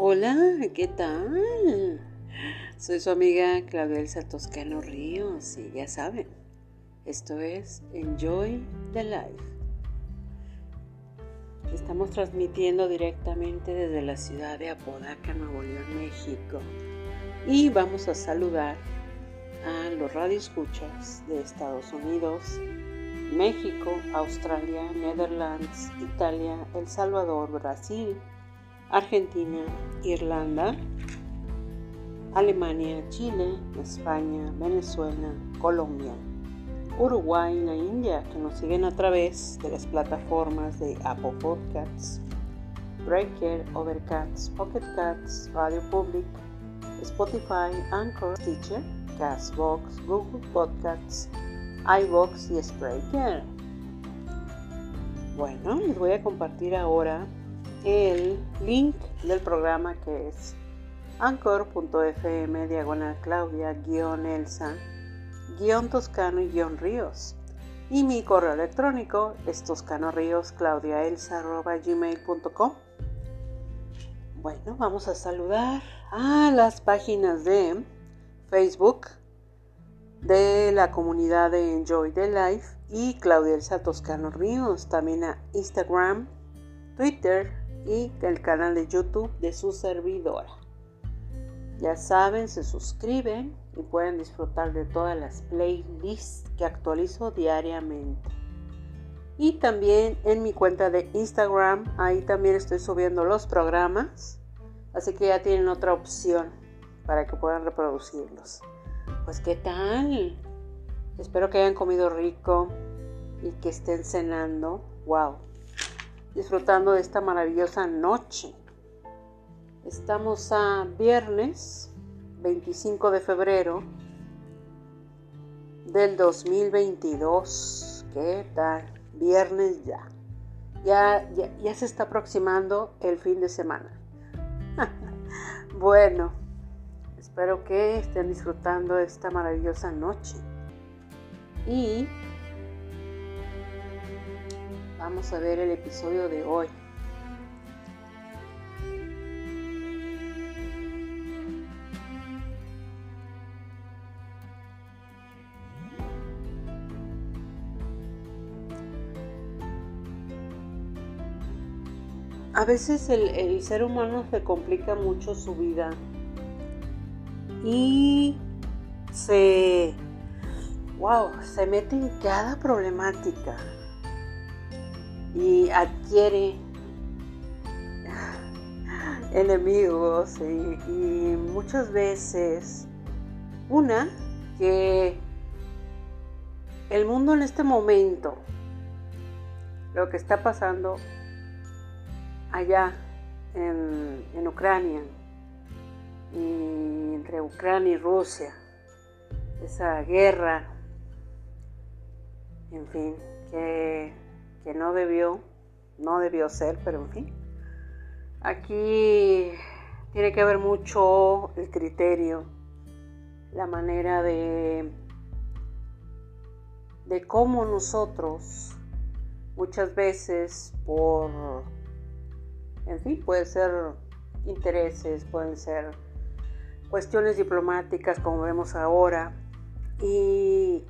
Hola, ¿qué tal? Soy su amiga Claudia Elsa Toscano Ríos y ya saben, esto es Enjoy the Life. Estamos transmitiendo directamente desde la ciudad de Apodaca, Nuevo León, México. Y vamos a saludar a los radioescuchas de Estados Unidos, México, Australia, Netherlands, Italia, El Salvador, Brasil, Argentina, Irlanda, Alemania, Chile, España, Venezuela, Colombia, Uruguay la India, que nos siguen a través de las plataformas de Apple Podcasts, Breaker, Overcast, Pocket Cats, Radio Public, Spotify, Anchor, Stitcher, Castbox, Google Podcasts, iBox y Spreaker. Bueno, les voy a compartir ahora el link del programa que es anchor.fm diagonal claudia guion elsa guion toscano y ríos. Y mi correo electrónico es toscano ríos gmail.com bueno vamos a saludar a las páginas de facebook de la comunidad de Enjoy the Life y Claudia Elsa Toscano Ríos, también a Instagram, Twitter, y el canal de YouTube de su servidora. Ya saben, se suscriben y pueden disfrutar de todas las playlists que actualizo diariamente. Y también en mi cuenta de Instagram, ahí también estoy subiendo los programas. Así que ya tienen otra opción para que puedan reproducirlos. Pues qué tal. Espero que hayan comido rico y que estén cenando. Wow disfrutando de esta maravillosa noche. Estamos a viernes 25 de febrero del 2022. ¿Qué tal? Viernes ya. Ya, ya, ya se está aproximando el fin de semana. bueno, espero que estén disfrutando esta maravillosa noche. Y Vamos a ver el episodio de hoy. A veces el, ser humano se complica mucho su vida y se, wow, se mete en cada problemática y adquiere enemigos y, muchas veces una que el mundo en este momento, lo que está pasando allá en, en Ucrania, y entre Ucrania y Rusia, esa guerra, en fin, que que no debió, no debió ser, pero en fin. Aquí tiene que ver mucho el criterio, la manera de, de cómo nosotros muchas veces por, en fin, puede ser intereses, pueden ser cuestiones diplomáticas como vemos ahora, y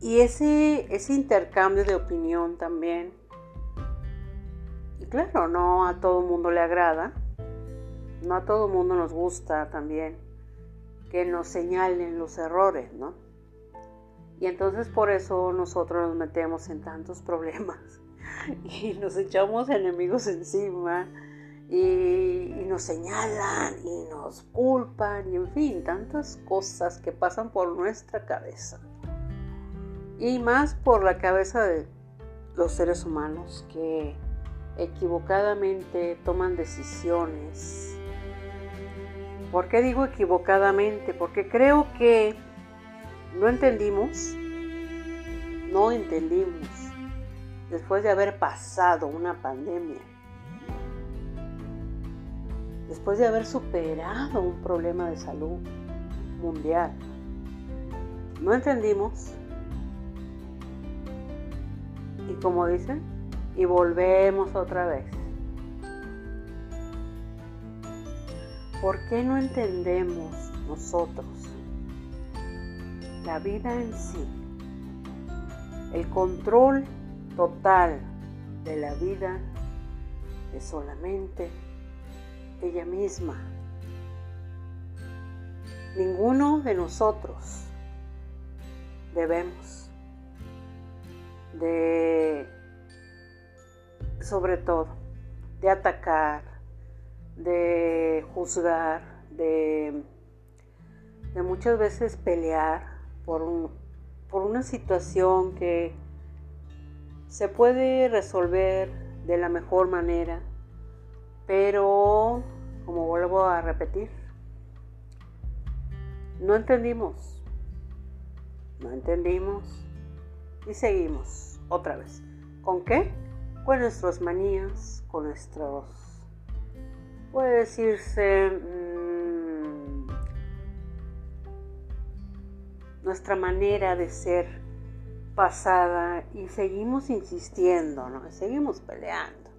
y ese, ese intercambio de opinión también, y claro, no a todo el mundo le agrada, no a todo el mundo nos gusta también que nos señalen los errores, ¿no? Y entonces por eso nosotros nos metemos en tantos problemas y nos echamos enemigos encima y, y, nos señalan y nos culpan y en fin, tantas cosas que pasan por nuestra cabeza y más por la cabeza de los seres humanos que equivocadamente toman decisiones. ¿Por qué digo equivocadamente? Porque creo que no entendimos, no entendimos, después de haber pasado una pandemia, después de haber superado un problema de salud mundial, no entendimos como dicen, y volvemos otra vez. ¿Por qué no entendemos nosotros la vida en sí? El control total de la vida es solamente ella misma. Ninguno de nosotros debemos de, sobre todo, de atacar, de juzgar, de, de muchas veces pelear por, un, por una situación que se puede resolver de la mejor manera, pero como vuelvo a repetir, no entendimos, no entendimos y seguimos otra vez. ¿Con qué? Con nuestras manías, con nuestros, puede decirse, mmm, nuestra manera de ser pasada y seguimos insistiendo, ¿no? Seguimos peleando,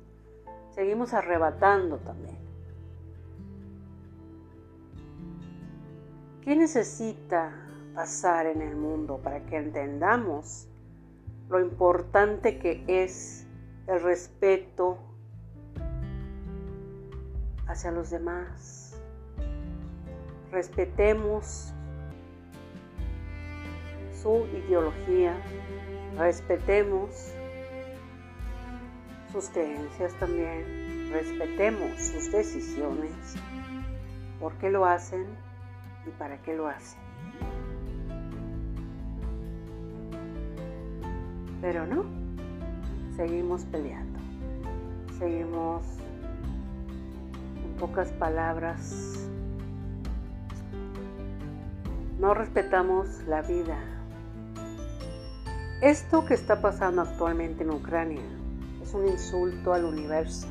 seguimos arrebatando también. ¿Qué necesita pasar en el mundo para que entendamos lo importante que es el respeto hacia los demás? Respetemos su ideología, respetemos sus creencias también, respetemos sus decisiones, por qué lo hacen y para qué lo hacen. Pero no, seguimos peleando, seguimos, en pocas palabras, no respetamos la vida. Esto que está pasando actualmente en Ucrania es un insulto al universo,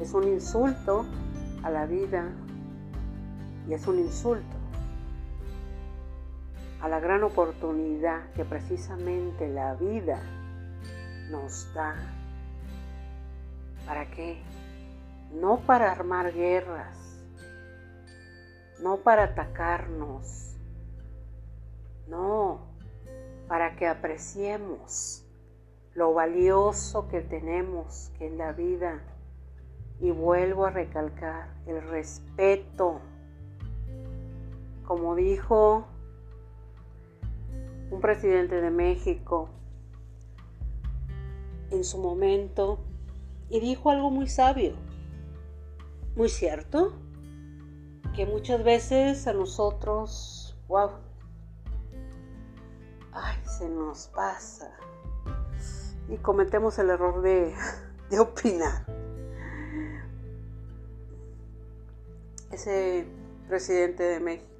es un insulto a la vida y es un insulto a la gran oportunidad que precisamente la vida nos da. ¿Para qué? No para armar guerras, no para atacarnos, no, para que apreciemos lo valioso que tenemos, que es la vida. Y vuelvo a recalcar el respeto como dijo un presidente de México en su momento, y dijo algo muy sabio, muy cierto, que muchas veces a nosotros, wow, ay, se nos pasa y cometemos el error de, de opinar. Ese presidente de México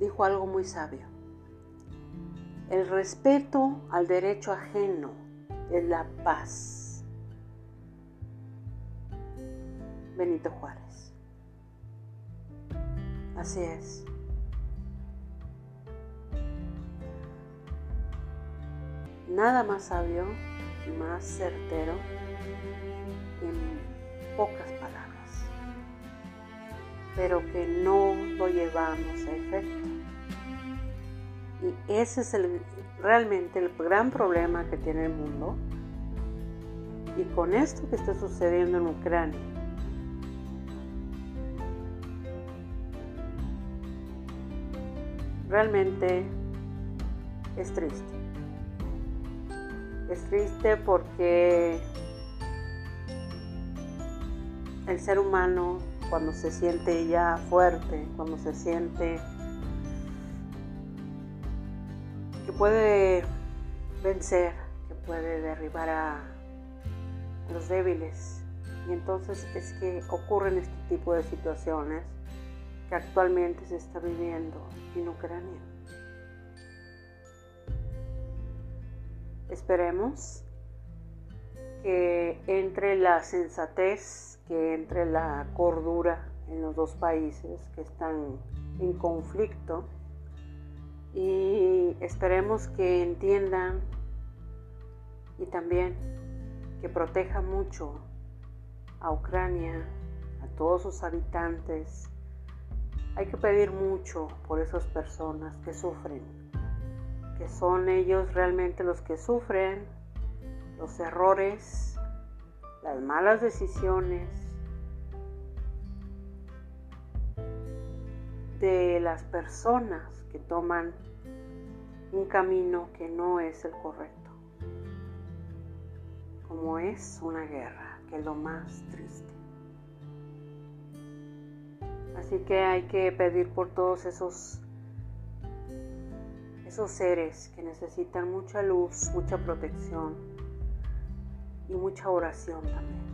dijo algo muy sabio. El respeto al derecho ajeno es la paz. Benito Juárez. Así es. Nada más sabio, más certero, en pocas palabras, pero que no lo llevamos a efecto. Y ese es el, realmente el gran problema que tiene el mundo. Y con esto que está sucediendo en Ucrania, realmente es triste. Es triste porque el ser humano cuando se siente ya fuerte, cuando se siente puede vencer, que puede derribar a los débiles. Y entonces es que ocurren este tipo de situaciones que actualmente se está viviendo en Ucrania. Esperemos que entre la sensatez, que entre la cordura en los dos países que están en conflicto y esperemos que entiendan y también que proteja mucho a Ucrania, a todos sus habitantes. Hay que pedir mucho por esas personas que sufren, que son ellos realmente los que sufren los errores, las malas decisiones de las personas que toman un camino que no es el correcto, como es una guerra, que es lo más triste. Así que hay que pedir por todos esos esos seres que necesitan mucha luz, mucha protección y mucha oración también.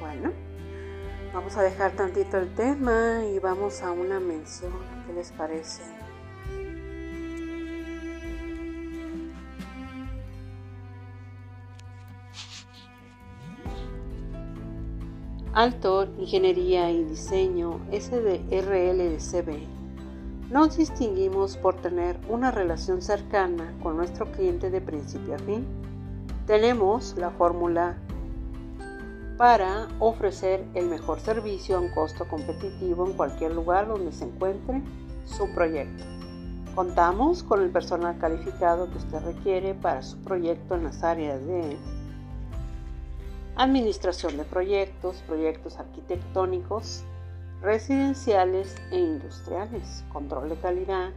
Bueno, vamos a dejar tantito el tema y vamos a una mención. ¿Qué les parece? Alto, Ingeniería y Diseño SDRLCB. Nos distinguimos por tener una relación cercana con nuestro cliente de principio a fin. Tenemos la fórmula para ofrecer el mejor servicio a un costo competitivo en cualquier lugar donde se encuentre su proyecto. Contamos con el personal calificado que usted requiere para su proyecto en las áreas de administración de proyectos, proyectos arquitectónicos, residenciales e industriales, control de calidad,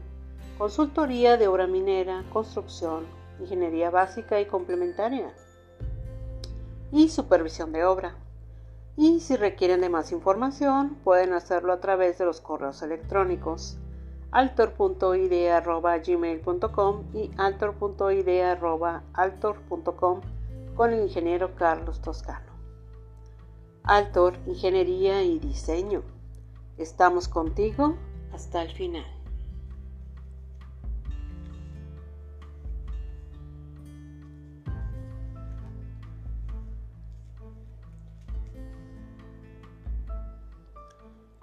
consultoría de obra minera, construcción, ingeniería básica y complementaria y supervisión de obra. Y si requieren de más información, pueden hacerlo a través de los correos electrónicos altor.ide.gmail.com y altor.ide.altor.com con el ingeniero Carlos Toscano. Altor, Ingeniería y Diseño. Estamos contigo hasta el final.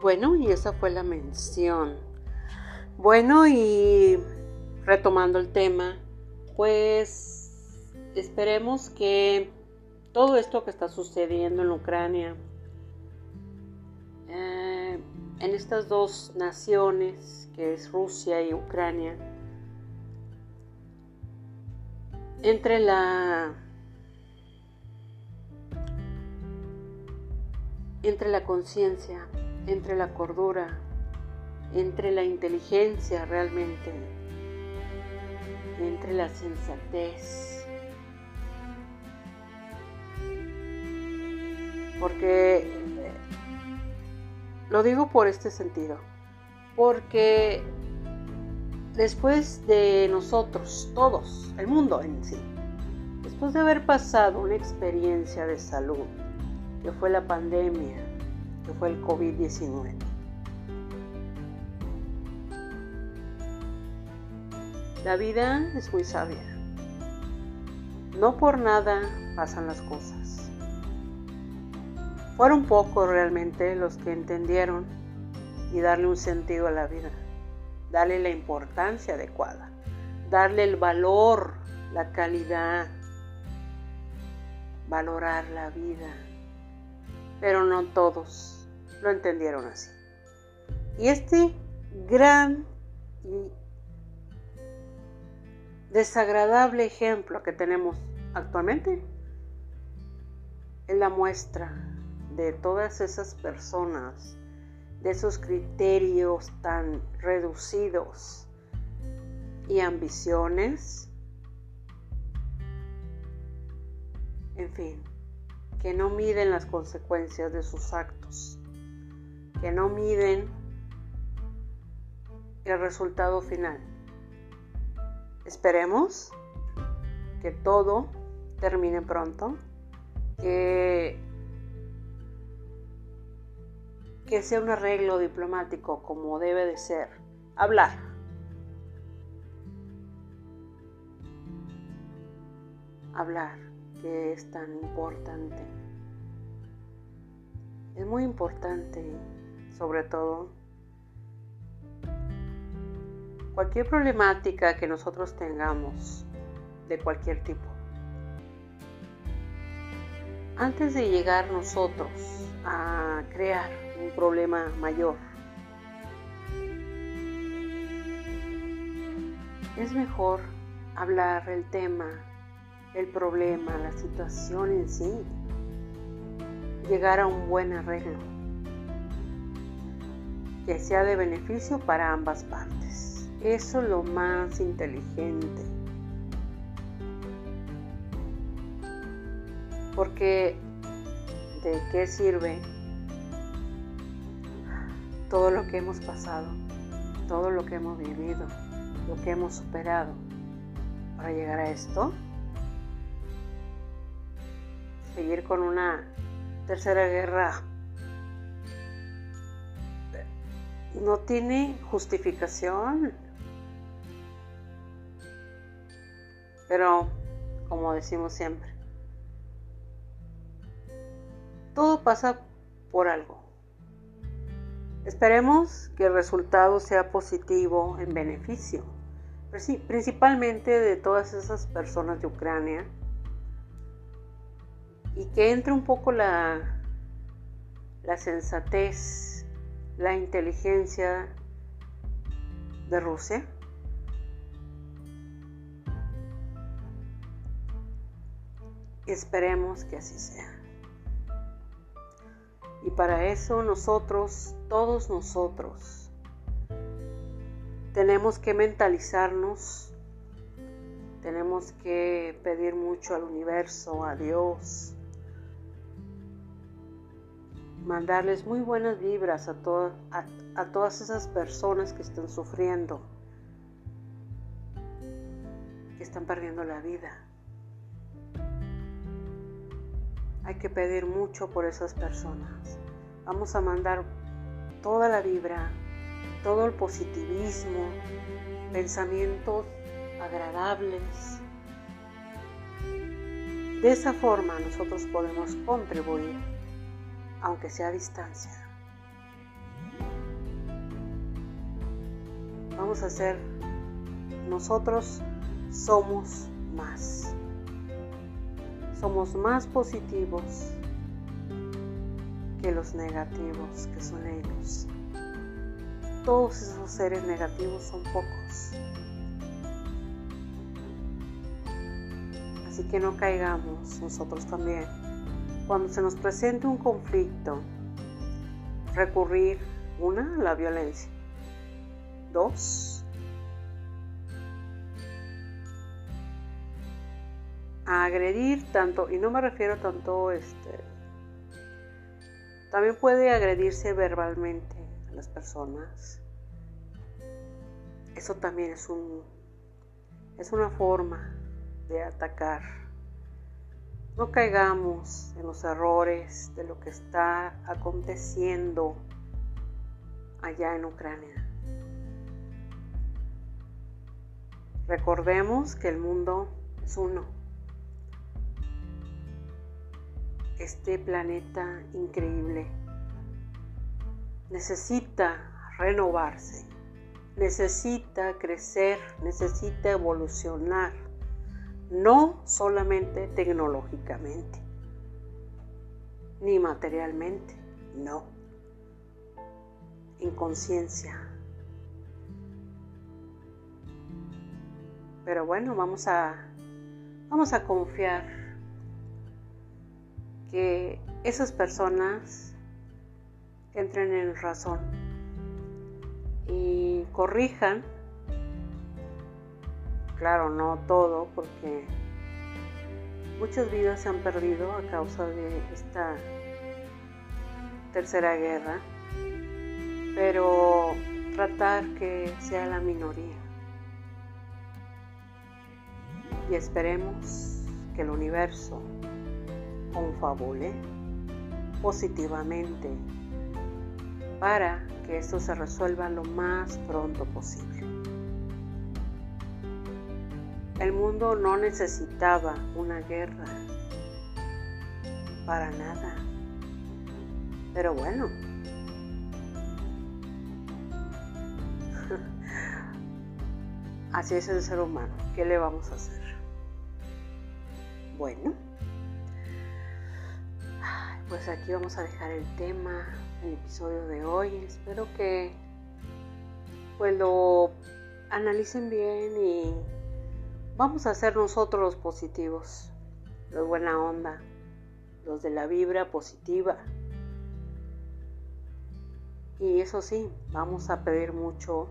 Bueno, y esa fue la mención. Bueno, y retomando el tema, pues esperemos que todo esto que está sucediendo en Ucrania, eh, en estas dos naciones, que es Rusia y Ucrania, entre la entre la conciencia, entre la cordura, entre la inteligencia realmente, entre la sensatez, Porque lo digo por este sentido. Porque después de nosotros, todos, el mundo en sí, después de haber pasado una experiencia de salud, que fue la pandemia, fue el COVID-19, la vida es muy sabia. No por nada pasan las cosas. Fueron pocos realmente los que entendieron y darle un sentido a la vida, darle la importancia adecuada, darle el valor, la calidad, valorar la vida. Pero no todos lo entendieron así. Y este gran y desagradable ejemplo que tenemos actualmente es la muestra de todas esas personas, de esos criterios tan reducidos y ambiciones, en fin, que no miden las consecuencias de sus actos, que no miden el resultado final. Esperemos que todo termine pronto, que que sea un arreglo diplomático como debe de ser. Hablar. Hablar, que es tan importante. Es muy importante, sobre todo, cualquier problemática que nosotros tengamos, de cualquier tipo. antes de llegar nosotros a crear un problema mayor, es mejor hablar el tema, el problema, la situación en sí, llegar a un buen arreglo que sea de beneficio para ambas partes. Eso es lo más inteligente. Porque ¿de qué sirve todo lo que hemos pasado, todo lo que hemos vivido, lo que hemos superado para llegar a esto? Seguir con una tercera guerra no tiene justificación. Pero, como decimos siempre, todo pasa por algo. Esperemos que el resultado sea positivo en beneficio, principalmente de todas esas personas de Ucrania, y que entre un poco la, la sensatez, la inteligencia de Rusia. Esperemos que así sea. Y para eso nosotros, todos nosotros, tenemos que mentalizarnos, tenemos que pedir mucho al universo, a Dios, mandarles muy buenas vibras a, a, todas esas personas que están sufriendo, que están perdiendo la vida. Hay que pedir mucho por esas personas. Vamos a mandar toda la vibra, todo el positivismo, pensamientos agradables. De esa forma nosotros podemos contribuir, aunque sea a distancia. Vamos a ser, nosotros somos más somos más positivos que los negativos que son ellos. Todos esos seres negativos son pocos. Así que no caigamos nosotros también. Cuando se nos presente un conflicto, recurrir, una, a la violencia. Dos, a agredir tanto, y no me refiero tanto, este, también puede agredirse verbalmente a las personas. Eso también es un, es una forma de atacar. No caigamos en los errores de lo que está aconteciendo allá en Ucrania. Recordemos que el mundo es uno este planeta increíble necesita renovarse, necesita crecer, necesita evolucionar, no solamente tecnológicamente, ni materialmente, no, en conciencia. Pero bueno, vamos a, vamos a confiar que esas personas entren en razón y corrijan, claro, no todo, porque muchas vidas se han perdido a causa de esta tercera guerra, pero tratar que sea la minoría. Y esperemos que el universo confabule positivamente para que esto se resuelva lo más pronto posible. El mundo no necesitaba una guerra para nada. Pero bueno, así es el ser humano. ¿Qué le vamos a hacer? Bueno. pues aquí vamos a dejar el tema, el episodio de hoy. Espero que pues lo analicen bien y vamos a ser nosotros los positivos, los buena onda, los de la vibra positiva. Y eso sí, vamos a pedir mucho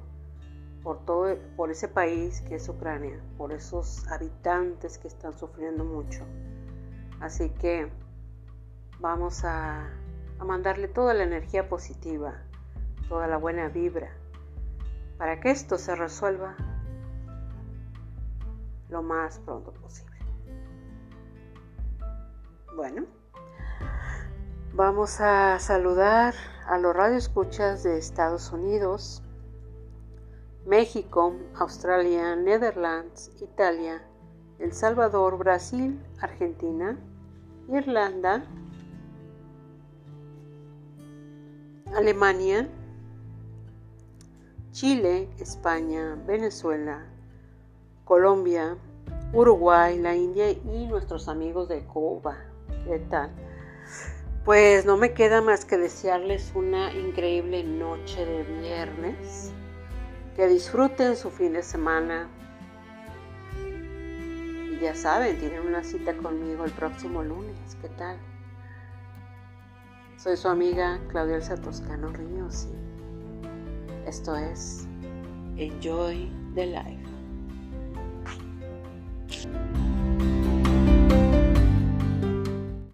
por todo por ese país que es Ucrania, por esos habitantes que están sufriendo mucho. Así que vamos a, a mandarle toda la energía positiva, toda la buena vibra, para que esto se resuelva lo más pronto posible. Bueno, vamos a saludar a los radioescuchas de Estados Unidos, México, Australia, Netherlands, Italia, El Salvador, Brasil, Argentina, Irlanda, Alemania, Chile, España, Venezuela, Colombia, Uruguay, la India y nuestros amigos de Cuba. ¿Qué tal? Pues no me queda más que desearles una increíble noche de viernes. Que disfruten su fin de semana. Y ya saben, tienen una cita conmigo el próximo lunes. ¿Qué tal? Soy su amiga Claudia Elsa Toscano Ríos y esto es Enjoy the Life.